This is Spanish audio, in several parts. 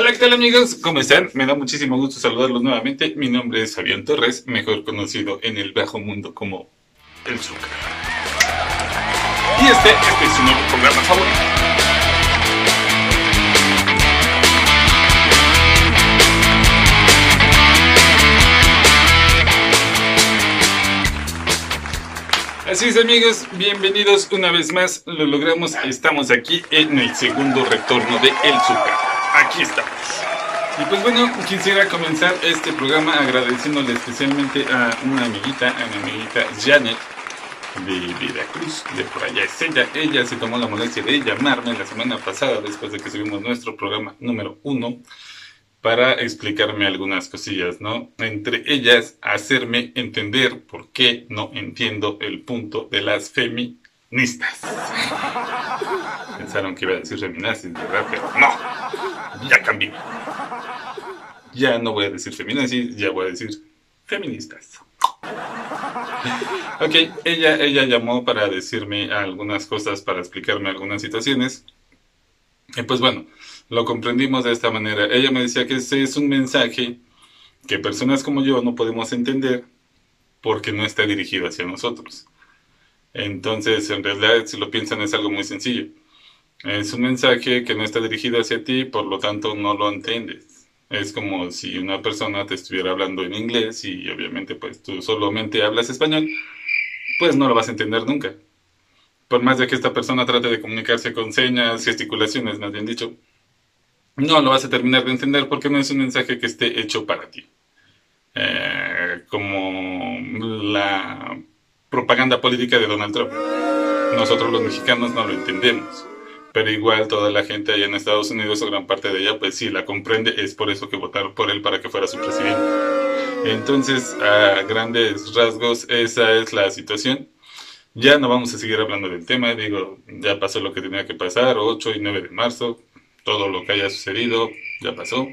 Hola, ¿qué tal amigos? ¿Cómo están? Me da muchísimo gusto saludarlos nuevamente. Mi nombre es Fabián Torres, mejor conocido en el bajo mundo como El Zucker. Y este, este es su nuevo programa favorito. Así es amigos, bienvenidos una vez más, lo logramos, estamos aquí en el segundo retorno de El Zucker. Aquí estamos. Y pues bueno, quisiera comenzar este programa agradeciéndole especialmente a una amiguita, a mi amiguita Janet de Veracruz, de por allá es ella. Ella se tomó la molestia de llamarme la semana pasada después de que subimos nuestro programa número uno para explicarme algunas cosillas, ¿no? Entre ellas, hacerme entender por qué no entiendo el punto de las feministas. Pensaron que iba a decir feminazis, ¿verdad? Pero no, ya cambié. Ya no voy a decir feminazis, ya voy a decir feministas. Ok, ella, ella llamó para decirme algunas cosas, para explicarme algunas situaciones. Y pues bueno, lo comprendimos de esta manera. Ella me decía que ese es un mensaje que personas como yo no podemos entender porque no está dirigido hacia nosotros. Entonces, en realidad, si lo piensan, es algo muy sencillo. Es un mensaje que no está dirigido hacia ti, por lo tanto no lo entiendes. Es como si una persona te estuviera hablando en inglés y obviamente pues tú solamente hablas español, pues no lo vas a entender nunca. Por más de que esta persona trate de comunicarse con señas, gesticulaciones, más bien dicho, no lo vas a terminar de entender porque no es un mensaje que esté hecho para ti. Eh, como la propaganda política de Donald Trump. Nosotros los mexicanos no lo entendemos, pero igual toda la gente allá en Estados Unidos o gran parte de ella, pues sí, la comprende, es por eso que votaron por él para que fuera su presidente. Entonces, a grandes rasgos, esa es la situación. Ya no vamos a seguir hablando del tema, digo, ya pasó lo que tenía que pasar, 8 y 9 de marzo, todo lo que haya sucedido ya pasó.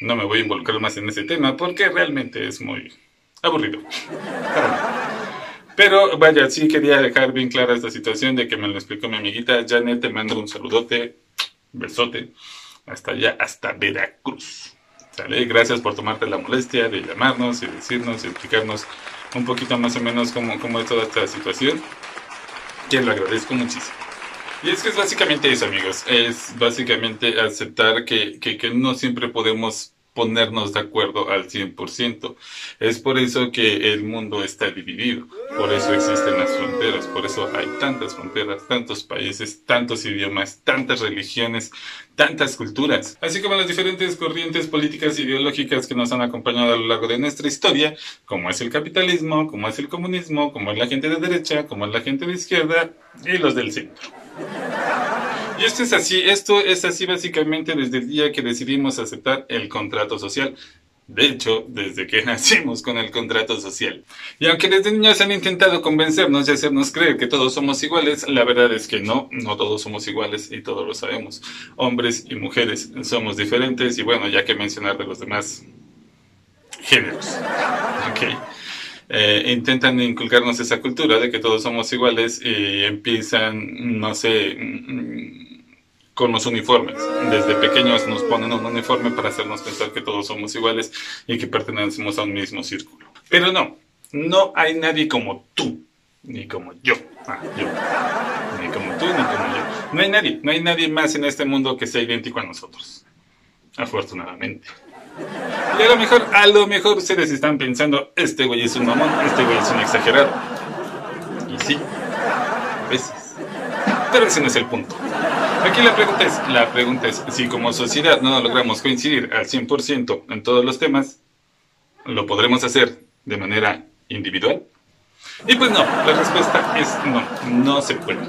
No me voy a involucrar más en ese tema porque realmente es muy aburrido. Pero vaya, sí quería dejar bien clara esta situación de que me lo explicó mi amiguita Janet. Te mando un saludote, besote, hasta allá, hasta Veracruz. ¿Sale? Gracias por tomarte la molestia de llamarnos y decirnos y explicarnos un poquito más o menos cómo, cómo es toda esta situación. Que lo agradezco muchísimo. Y es que es básicamente eso, amigos. Es básicamente aceptar que, que, que no siempre podemos ponernos de acuerdo al 100%. Es por eso que el mundo está dividido, por eso existen las fronteras, por eso hay tantas fronteras, tantos países, tantos idiomas, tantas religiones, tantas culturas, así como las diferentes corrientes políticas e ideológicas que nos han acompañado a lo largo de nuestra historia, como es el capitalismo, como es el comunismo, como es la gente de derecha, como es la gente de izquierda y los del centro. Y esto es así, esto es así básicamente desde el día que decidimos aceptar el contrato social. De hecho, desde que nacimos con el contrato social. Y aunque desde niños han intentado convencernos y hacernos creer que todos somos iguales, la verdad es que no, no todos somos iguales y todos lo sabemos. Hombres y mujeres somos diferentes y bueno, ya que mencionar de los demás géneros. Ok. Eh, intentan inculcarnos esa cultura de que todos somos iguales y empiezan, no sé, con los uniformes. Desde pequeños nos ponen un uniforme para hacernos pensar que todos somos iguales y que pertenecemos a un mismo círculo. Pero no, no hay nadie como tú, ni como yo. Ah, yo. Ni como tú, ni como yo. No hay nadie, no hay nadie más en este mundo que sea idéntico a nosotros. Afortunadamente. Y a lo mejor, a lo mejor ustedes están pensando, este güey es un mamón, este güey es un exagerado. Y sí, a veces. Pero ese no es el punto. Aquí la pregunta es, la pregunta es, si como sociedad no logramos coincidir al 100% en todos los temas, ¿lo podremos hacer de manera individual? Y pues no, la respuesta es no, no se puede.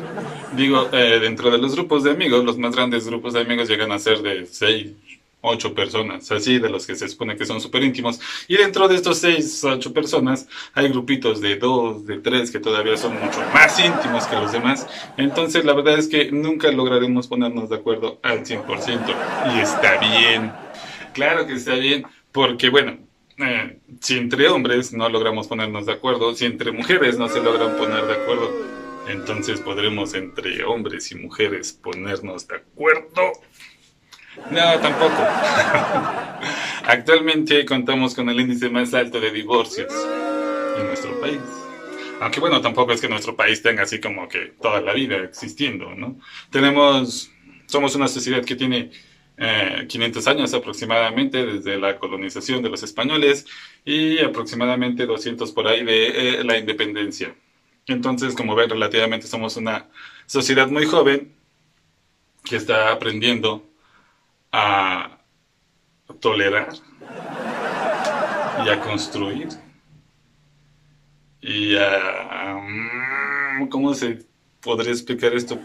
Digo, eh, dentro de los grupos de amigos, los más grandes grupos de amigos llegan a ser de 6, ocho personas, así de los que se supone que son súper íntimos. Y dentro de estos seis, ocho personas, hay grupitos de dos, de tres, que todavía son mucho más íntimos que los demás. Entonces, la verdad es que nunca lograremos ponernos de acuerdo al 100%. Y está bien. Claro que está bien, porque bueno, eh, si entre hombres no logramos ponernos de acuerdo, si entre mujeres no se logran poner de acuerdo, entonces podremos entre hombres y mujeres ponernos de acuerdo No, tampoco. Actualmente contamos con el índice más alto de divorcios en nuestro país. Aunque bueno, tampoco es que nuestro país tenga así como que toda la vida existiendo, ¿no? Tenemos, somos una sociedad que tiene 500 eh, años aproximadamente desde la colonización de los españoles y aproximadamente 200 por ahí de eh, la independencia. Entonces, como ven, relativamente somos una sociedad muy joven que está aprendiendo a tolerar y a construir y a... Mm, ¿Cómo se podría explicar esto?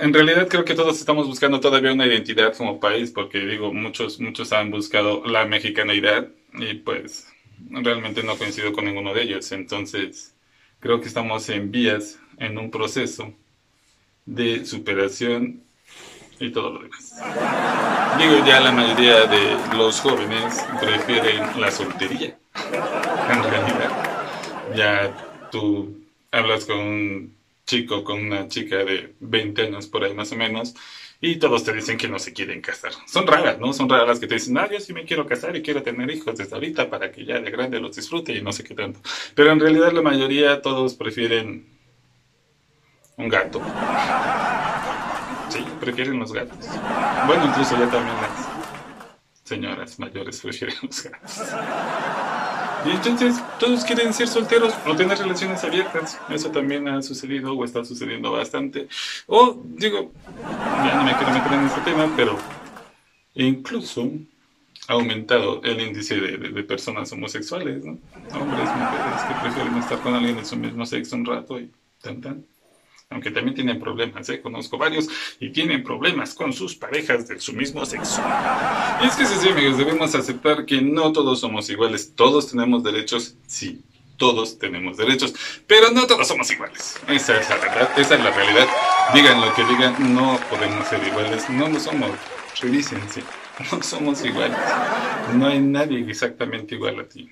En realidad creo que todos estamos buscando todavía una identidad como país, porque digo, muchos, muchos han buscado la mexicanidad y pues realmente no coincido con ninguno de ellos. Entonces, creo que estamos en vías, en un proceso de superación y todo lo demás. Digo, ya la mayoría de los jóvenes prefieren la soltería. En realidad, ya tú hablas con un chico, con una chica de 20 años por ahí más o menos, y todos te dicen que no se quieren casar. Son raras, ¿no? Son raras las que te dicen, ah, yo sí me quiero casar y quiero tener hijos desde ahorita para que ya de grande los disfrute y no sé qué tanto. Pero en realidad la mayoría, todos prefieren un gato. Sí, prefieren los gatos. Bueno, incluso ya también las señoras mayores prefieren los gatos. Y entonces todos quieren ser solteros o tener relaciones abiertas. Eso también ha sucedido o está sucediendo bastante. O digo, ya no me quiero meter en este tema, pero incluso ha aumentado el índice de, personas homosexuales, ¿no? Hombres, mujeres que prefieren estar con alguien de su mismo sexo un rato y tan tan aunque también tienen problemas, ¿eh? conozco varios y tienen problemas con sus parejas de su mismo sexo. Y es que sí, amigos, debemos aceptar que no todos somos iguales, todos tenemos derechos, sí, todos tenemos derechos, pero no todos somos iguales. Esa es la verdad, esa es la realidad. Digan lo que digan, no podemos ser iguales, no lo somos. Revísense, no somos iguales. No hay nadie exactamente igual a ti.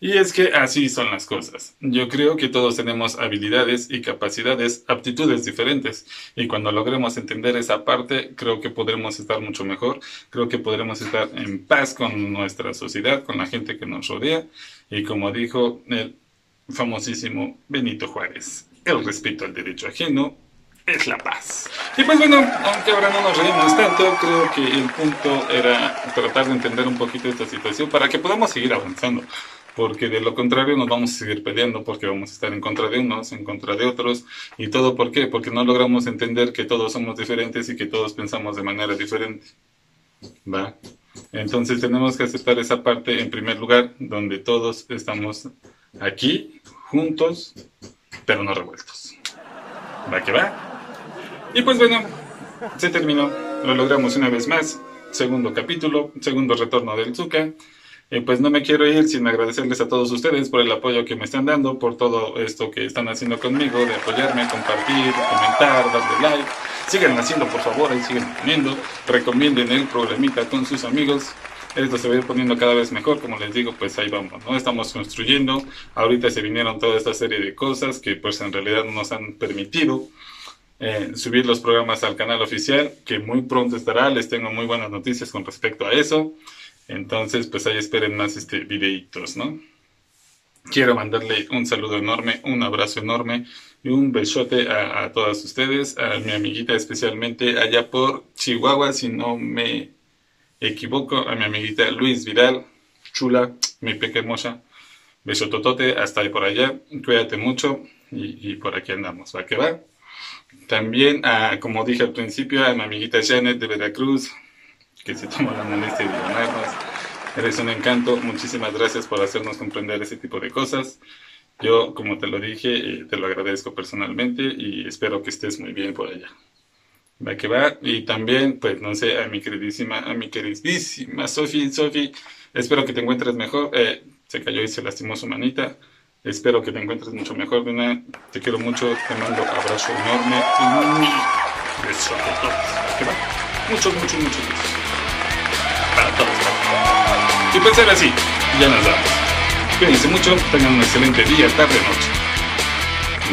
Y es que así son las cosas. Yo creo que todos tenemos habilidades y capacidades, aptitudes diferentes. Y cuando logremos entender esa parte, creo que podremos estar mucho mejor. Creo que podremos estar en paz con nuestra sociedad, con la gente que nos rodea. Y como dijo el famosísimo Benito Juárez, el respeto al derecho ajeno es la paz. Y pues bueno, aunque ahora no nos reímos tanto, creo que el punto era tratar de entender un poquito esta situación para que podamos seguir avanzando porque de lo contrario nos vamos a seguir peleando, porque vamos a estar en contra de unos, en contra de otros, y todo por qué, porque no logramos entender que todos somos diferentes y que todos pensamos de manera diferente. ¿Va? Entonces tenemos que aceptar esa parte en primer lugar, donde todos estamos aquí, juntos, pero no revueltos. ¿Va que va? Y pues bueno, se terminó, lo logramos una vez más, segundo capítulo, segundo retorno del Zuka. Pues no me quiero ir sin agradecerles a todos ustedes por el apoyo que me están dando, por todo esto que están haciendo conmigo, de apoyarme, compartir, comentar, darle like. Sigan haciendo, por favor, y sigan poniendo. Recomienden el programita con sus amigos. Esto se va a ir poniendo cada vez mejor, como les digo, pues ahí vamos, ¿no? Estamos construyendo. Ahorita se vinieron toda esta serie de cosas que pues en realidad no nos han permitido eh, subir los programas al canal oficial, que muy pronto estará. Les tengo muy buenas noticias con respecto a eso. Entonces, pues ahí esperen más este videitos, ¿no? Quiero mandarle un saludo enorme, un abrazo enorme y un besote a, todas ustedes, a mi amiguita especialmente allá por Chihuahua, si no me equivoco, a mi amiguita Luis Vidal, chula, mi pequeña hermosa. Besototote hasta ahí por allá, cuídate mucho y, por aquí andamos, ¿va que va? También, a, como dije al principio, a mi amiguita Janet de Veracruz, que se tomó la molestia de llamarnos. Eres un encanto. Muchísimas gracias por hacernos comprender ese tipo de cosas. Yo, como te lo dije, eh, te lo agradezco personalmente y espero que estés muy bien por allá. Va que va. Y también, pues, no sé, a mi queridísima, a mi queridísima Sofi, Sofi, espero que te encuentres mejor. Eh, se cayó y se lastimó su manita. Espero que te encuentres mucho mejor, Duna. Te quiero mucho, te mando abrazo enorme y beso a todos. ¿Qué va? Muchos, muchos, muchos. Y pensar así, ya nos vamos. Cuídense mucho, tengan un excelente día, tarde, noche.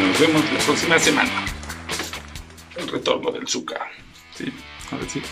Nos vemos la próxima semana. El retorno del Zuka. Sí, ahora sí.